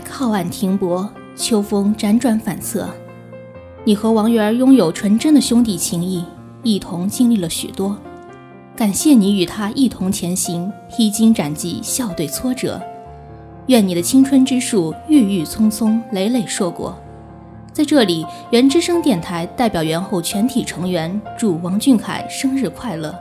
靠岸停泊，秋风辗转反侧。你和王源拥有纯真的兄弟情谊，一同经历了许多。感谢你与他一同前行，披荆斩棘，笑对挫折。愿你的青春之树郁郁葱葱，累累硕果。在这里，原之声电台代表原后全体成员祝王俊凯生日快乐。